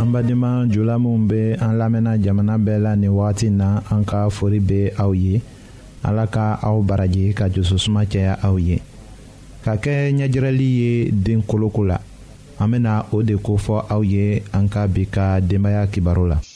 an badenma jula minw be an lamɛnna jamana bɛɛ la nin wagati na an ka fori be aw ye ala ka aw baraji ka jusosuma caya aw ye ka kɛ ɲɛjirɛli ye den koloko la an bena o de kofɔ aw ye an ka bi ka denbaya kibaru la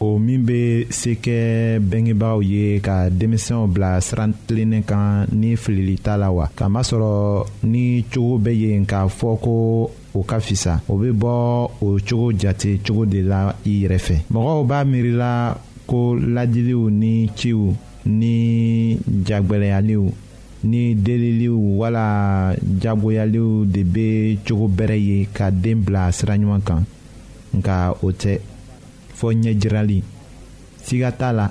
o min bɛ se kɛ bɛngebaaw ye ka denmisɛnw bila siran tilennen kan ni filili t'a la wa k'a masɔrɔ ni cogo bɛ yen k'a fɔ ko o ka fisa o bɛ bɔ o cogo jate cogo de la i yɛrɛ fɛ mɔgɔw b'a miirila ko ladiliw ni ciw ni jagbɛlɛyaliw ni deliliw wala jagoyaliw de bɛ cogo bɛrɛ ye ka den bila sira ɲuman kan nka o tɛ fɔ ɲɛjirali siga t'a la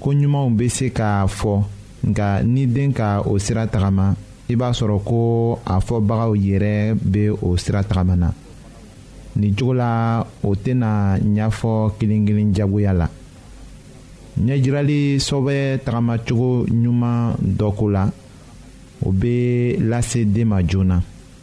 ko ɲumanw bɛ se k'a fɔ nka ni den ka o sira tagama i b'a sɔrɔ ko a fɔbagaw yɛrɛ bɛ o sira tagama na nin cogo la o tɛna ɲɛfɔ kelen-kelen jagoya la ɲɛjirali sɔbɛ tagamacogo ɲuman dɔ ko la o bɛ lase den ma joona.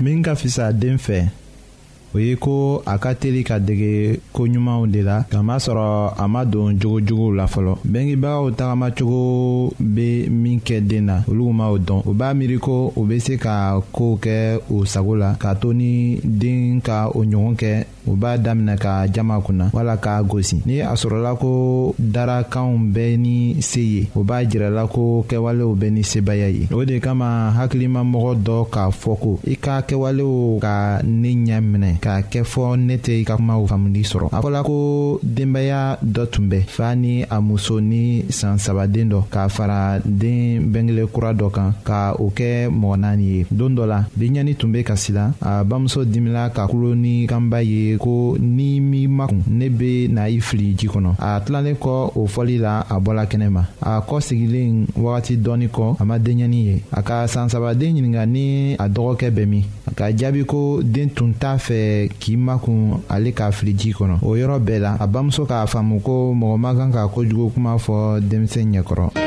min ka fisa den fɛ o ye ko a ka teli ka dege ko ɲumanw de la kamasɔrɔ a ma don jogojuguw la fɔlɔ bengebagaw tagamacogo be min kɛ den na olu ma o dɔn u b'a miiri ko u be se ka koow kɛ u sago la k'a to ni den ka o ɲɔgɔn kɛ u b'a daminɛ ka jama kunna wala k'a gosi ni a sɔrɔla ko darakanw bɛɛ ni se ye o b'a jirala ko kɛwalew bɛɛ ni sebaya ye o de kama hakilimamɔgɔ dɔ k'a fɔ ko i ka kɛwalew ka ne ɲɛ minɛ k'a kɛ fɔ ne tɛ i ka kumaw faamuli sɔrɔ a fɔla ko denbaya dɔ tun bɛ fa ni a muso ni san sabaden dɔ k'a fara den bɛnkele kura dɔ kan ka o kɛ mɔgɔ naani ye don dɔ la biɲɛni tun bɛ kasi la a bamuso dimina ka kulo ni kanba ye ko ni mi makun ne be na i fili ji kɔnɔ a tilalen kɔ o fɔli la a bɔla kɛnɛ ma a kɔ sigilen wagati dɔɔni kɔ a ma denɲɛni ye a ka san sabaden ɲininka ni a dɔgɔkɛ bɛ min ka jaabi ko den tun t'a fɛ k'i makun ale k'a fili ji kɔnɔ o yɔrɔ bɛɛ la a bamuso k'a faamu ko mɔgɔ man kan ka kojugu kuma fɔ denmisɛn ɲɛkɔrɔ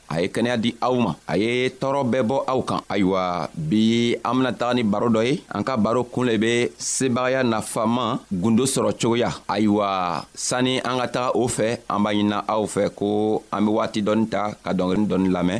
a ye kɛnɛya di aw ma a ye tɔɔrɔ bɛɛ bɔ aw kan ayiwa bi an bena taga ni baro dɔ ye an ka baro kun le be sebagaya nafaman gundo sɔrɔ cogoya ayiwa sanni an ka taga o fɛ an b'a ɲinina aw fɛ ko an be waati dɔɔni ta ka dɔngeri dɔɔni lamɛn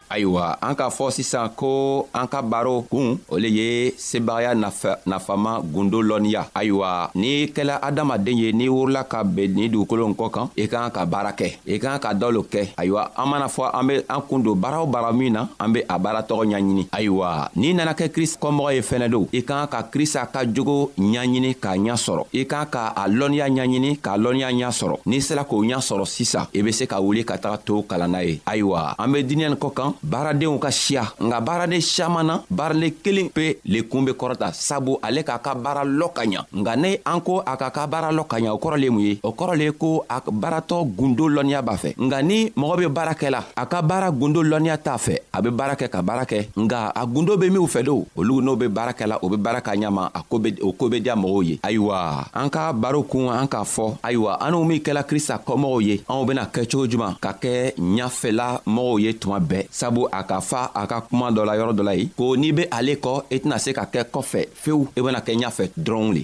ayiwa an k'a fɔ sisan ko an ka baro kun o le ye sebagaya nafama gundo lɔnniya ayiwa n'i kɛla adamaden ye n'i wurila ka ben ni dugukolo kɔ kan i ka kan ka baara kɛ i ka kan ka dɔ lo kɛ ayiwa an mana fɔ an be an kun don baara o baara min na an be a baara tɔgɔ ɲaɲini ayiwa n'i nana kɛ krist kɔmɔgɔ ye fɛnɛ don i ka kan ka krista ka jogo ɲaɲini k'a ɲa sɔrɔ i ka kan ka a lɔnniya ɲaɲini k'a lɔnniya ɲa sɔrɔ n'i sela k'o ɲa sɔrɔ sisan i be se ka wuli ka taga to kalanna ye ayiwa an be diniɲa nin kɔ kan baaradenw ka siya nka baaraden siyaman na baaralen kelen pe le kun be kɔrɔta sabu ale k'a ka baara lɔ ka ɲa nka ne an ko a k'a ka baara lɔ ka ɲa o kɔrɔ le mun ye o kɔrɔ le ye ko a baaratɔ gundo lɔnniya b'a fɛ nka ni mɔgɔ be baara kɛ la a ka baara gundo lɔnniya t'a fɛ a be baara kɛ ka baara kɛ nka a gundo be minw fɛ do olu n'o be baara kɛ la o be baara ka ɲama a ko be o ko be diya mɔgɔw ye ayiwa an ka baro kun an k'a fɔ ayiwa an n'u min kɛla krista kɔmɔgɔw ye anw bena kɛ cogo juman ka kɛ ɲafɛla mɔgɔw ye tuma bɛɛ sabu a ka fa a ka kuma dɔ la yɔrɔ dɔ la ye ko n'i be ale kɔ i e tɛna se ka kɛ kɔfɛ fewu i e bena kɛ ɲafɛ dɔrɔnw le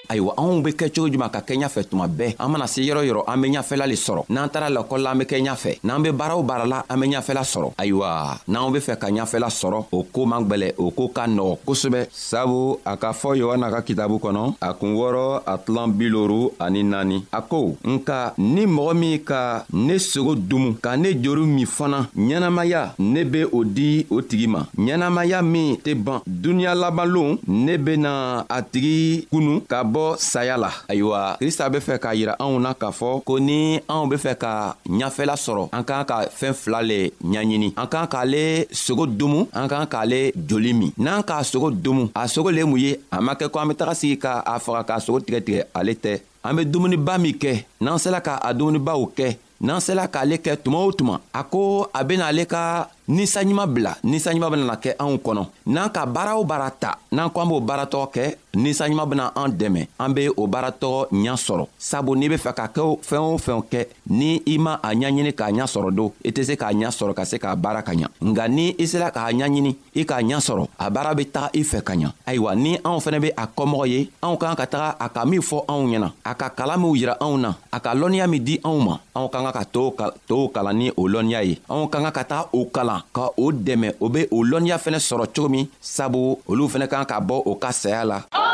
ayiwa anw be kɛ cogo juman ka kɛ ɲafɛ tuma bɛɛ an mana se yɔrɔ yɔrɔ an be ɲafɛla le sɔrɔ n'an tara lakɔli la an be kɛ ɲafɛ n'an be baaraw baara la an be ɲafɛla sɔrɔ ayiwa n'anw be fɛ ka ɲafɛla sɔrɔ o ko man gwɛlɛ o ko ka nɔgɔ kosɛbɛ sabu a k'a fɔ yohana ka kitabu kɔnɔ a kun wɔrɔ a tilan biloru ani naani a ko nka ni mɔgɔ min ka ne sogo dumu ka ne jori min fana ɲɛnamaya ne be o di o tigi ma ɲɛnamaya min tɛ ban duniɲa labanlon ne bena a tigi kunu ka bɔ saya la ayiwa krista be fɛ k'a yira anw na k'a fɔ ko ni anw be fɛ ka ɲafɛla sɔrɔ an k'an ka fɛɛn fila le ɲaɲini an k'an k'ale sogo domu an k'an k'ale joli min n'an k'a sogo domu a sogo le mun ye a ma kɛ ko an be taga sigi ka a faga k'a sogo tigɛ tigɛ ale tɛ an be dumuniba min kɛ n'an sela ka a dumunibaw kɛ n'an sela k'ale kɛ tuma o tuma a ko a bena ale ka ninsanɲuman bila ninsanɲuman benana kɛ anw kɔnɔ n'an ka baara o baara ta n'an ko an b'o baaratɔgɔ kɛ ninsanɲuman bena an dɛmɛ an be o baaratɔgɔ ɲa sɔrɔ sabu n'i be fɛ ka kɛ fɛɛn o fɛnw kɛ ni i ma a ɲaɲini k'a ɲa sɔrɔ don i tɛ se k'a ɲa sɔrɔ ka se k'a baara ka ɲa nka ni i sela k'a ɲaɲini i k'a ɲa sɔrɔ a baara be taga i fɛ ka ɲa ayiwa ni anw fɛnɛ be a kɔmɔgɔ ye anw k'an ka taga a ka min fɔ anw ɲɛna a ka kalan minw yira anw na a ka lɔnniya min di anw ma anw ka ka ka tow ka tow kalan ni o lɔnniya ye anw ka ka ka taga o kalan ka o dɛmɛ o be o lɔnniya fɛnɛ sɔrɔ cogo min sabu olu fɛnɛ kan ka bɔ o ka saya la oh!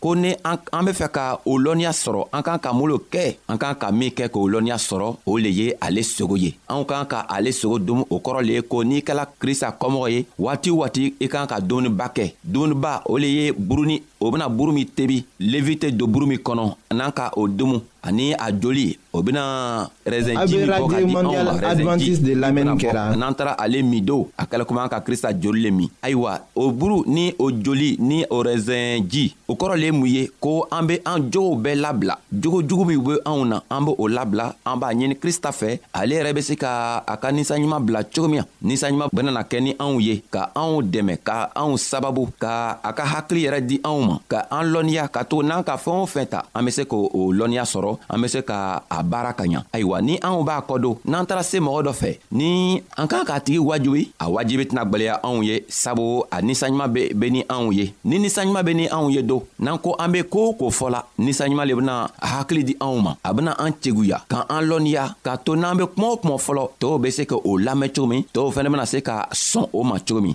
ko ni an an be fɛ ka o lɔnniya sɔrɔ an kan ka mun lo kɛ an kan ka min kɛ k'o lɔnniya sɔrɔ o le ye ale sogo ye anw kan ka ale sogo dun o kɔrɔ le ye ko n'i kɛla krista kɔmɔgɔ ye waati waati i kan ka dumuniba kɛ dumuniba o le ye buruni o bena buru min tebi levi tɛ don buru min kɔnɔ n'an ka o dumu ani a joli o bɛna rɛzɛnji min bɔ ka di anw ma rɛzɛnji de lamɛnni kɛra n'an taara ale min don a kɛla komi an ka krista joli le min ayiwa o buru ni o joli ni o rɛzɛnji o kɔrɔ le ye mun ye ko an be an jogow bɛɛ labila jogo jugu min be anw na an be o labila an b'a ɲini krista fɛ ale yɛrɛ be se ka a ka ninsanɲuman bila cogo min na ninsanɲuman benana kɛ ni anw ye ka anw dɛmɛ ka anw sababu ka a ka hakili yɛrɛ di anw ma ka an lɔnniya ka to n'an ka fɛɛn o fɛn ta an be se k' o lɔnniya sɔrɔ an be se ka a baara ka ɲa ayiwa ni anw b'a kɔdon n'an taara se mɔgɔ dɔ fɛ ni an k'an k'a tigi wajibi a wajibi tɛna gwɛlɛya anw ye sabu a ninsanɲuman be ni anw ye ni ninsanɲuman be ni anw ye don n'an ko an be ko o ko fɔla ninsanɲuman le bena hakili di anw ma a bena an ceguya ka an lɔnniya k'a to n'an be kuma o kuma fɔlɔ tɔɔw be se ka o lamɛn cogo min tɔɔw fɛnɛ bena se ka sɔn o ma cogo min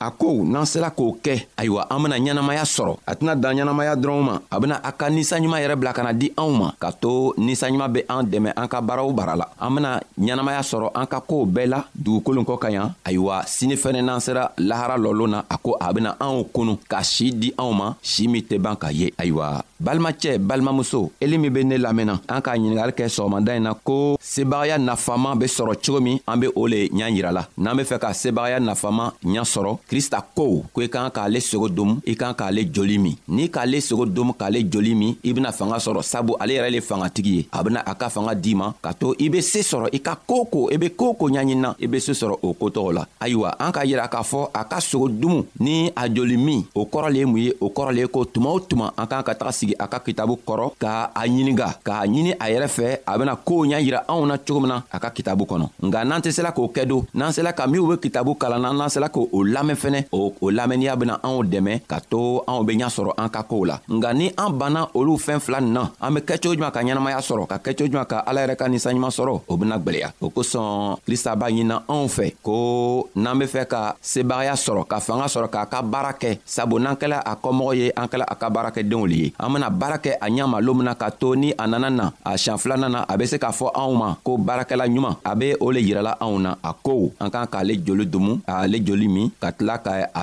a ko n'an sera k'o kɛ ayiwa an bena ɲɛnamaya sɔrɔ a tɛna dan ɲɛnamaya dɔrɔnw ma a bena a ka ninsanɲuman yɛrɛ bila ka na di anw ma k'a to ninsanɲuman be an dɛmɛ an ka baaraw bara la an bena ɲɛnamaya sɔrɔ an ka koow bɛɛ la dugukolon kɔ ka yan ayiwa sini fɛnɛ n'an sera lahara lɔlon na a ko a bena anw kunu ka sii di anw ma sii min tɛ ban ka ye ayiwa balimacɛ balimamuso eli min be ne lamɛnna an k'a ɲiningari kɛ sɔgɔmada in na ko sebagaya nafama be sɔrɔ cogo min an be o le ɲa yira la n'an be fɛ ka sebagaya nafama ɲa sɔrɔ krista ko ko i kan k'ale sogo domu i kan k'ale joli min n'i k'ale sogo domu k'ale joli min i bena fanga sɔrɔ sabu ale yɛrɛ le fangatigi ye a bena a ka fanga di ma ka to i be see sɔrɔ i ka koo ko i be koo ko ɲaɲinina i be see sɔrɔ o kotɔgɔ la ayiwa an k'a yira k'a fɔ a ka sogo dumu ni a joli min o kɔrɔ le ye mun ye o kɔrɔ le ye ko tuma o tuma an k'an ka taga sigi a ka kitabu kɔrɔ ka a ɲininga k'a ɲini a yɛrɛ fɛ a bena koow ɲa yira anw na cogo min na a ka kitabu kɔnɔ nka n'an tɛ sela k'o kɛ don n'an sela ka minw be kitabu kalan na n'an sela k'o lamɛn fɛnɛ o lamɛnniya bena anw dɛmɛ ka to anw be ɲa sɔrɔ an ka koow la nka ni an banna olu fɛn fila nin na an be kɛ cogo juman ka ɲɛnamaya sɔrɔ ka kɛ cogo juman ka ala yɛrɛ ka ninsanɲuman sɔrɔ o bena gwɛlɛya o kosɔn krista b'a ɲinina anw fɛ ko n'an be fɛ ka sebagaya sɔrɔ ka fanga sɔrɔ k'a ka baara kɛ sabu n'an kɛla a kɔmɔgɔ ye an kɛla a ka baarakɛdenw le ye an bena baara kɛ a ɲa ma loon min na ka to ni a nana na a siɲan filanan na a be se k'a fɔ anw ma ko baarakɛla ɲuman a be o le yirala anw na a ko an k'an k'ale joli dumu ale joli min ka tila ka a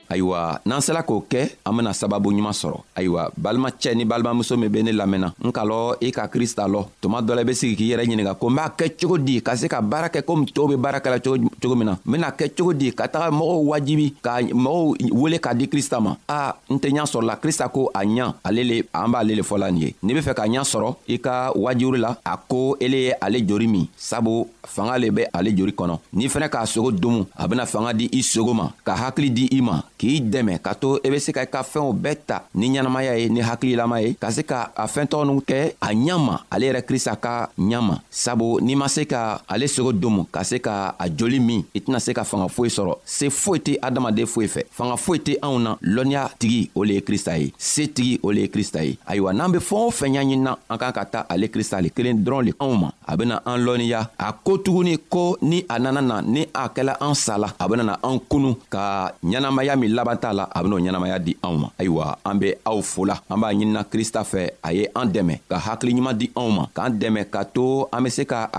ayiwa n'an sela k'o kɛ an bena sababu ɲuman sɔrɔ ayiwa balimacɛ ni balimamuso min be ne lamɛnna n ka lɔ i ka krista lɔ tuma dɔ la i be sigi k'i yɛrɛ ɲininga ko n b'a kɛ cogo di ka se ka baara kɛ komi tɔɔw be baara kɛla cogo min na n bena kɛ cogo di ka taga mɔgɔw wajibi ka mɔgɔw wele k'a di krista ma a n tɛ ɲa sɔrɔla krista ko a ɲa ale le an b'ale le fɔla nin ye n'i be fɛ ka ɲa sɔrɔ i ka wajuru la a ko ele ye ale jori min sabu fanga le bɛ ale jori kɔnɔ n'i fɛnɛ k'a sogo domu a bena fanga di i sogo ma ka hakili di i ma k'i dɛmɛ ka to i e be se ka i ka fɛnw bɛɛ ta ni ɲɛnamaya ye ni hakililama ye ka se ka a fɛntɔgɔninw kɛ a ɲa ma ale yɛrɛ krista ka ɲa ma sabu n'i ma se ka ale sogo domu ka se ka a joli min i tɛna se ka fanga foyi sɔrɔ se foyi tɛ adamaden foyi fɛ fanga foyi tɛ anw na lɔnniya tigi o le ye krista ye se tigi o le ye krista ye ayiwa n'an be fɛɛn o fɛn ɲaɲinina an kan ka ta ale krista le kelen dɔrɔn le anw ma a bena an lɔnniya a ko tuguni ko ni a nana na ni a kɛla an sala a benana an kunu ka ɲɛnamaya min laban t'a la a ben'o ɲɛnamaya di anw ma ayiwa an be aw fola an b'a ɲinina krista fɛ a ye an dɛmɛ ka hakiliɲuman di anw ma k'an dɛmɛ ka to an be se ka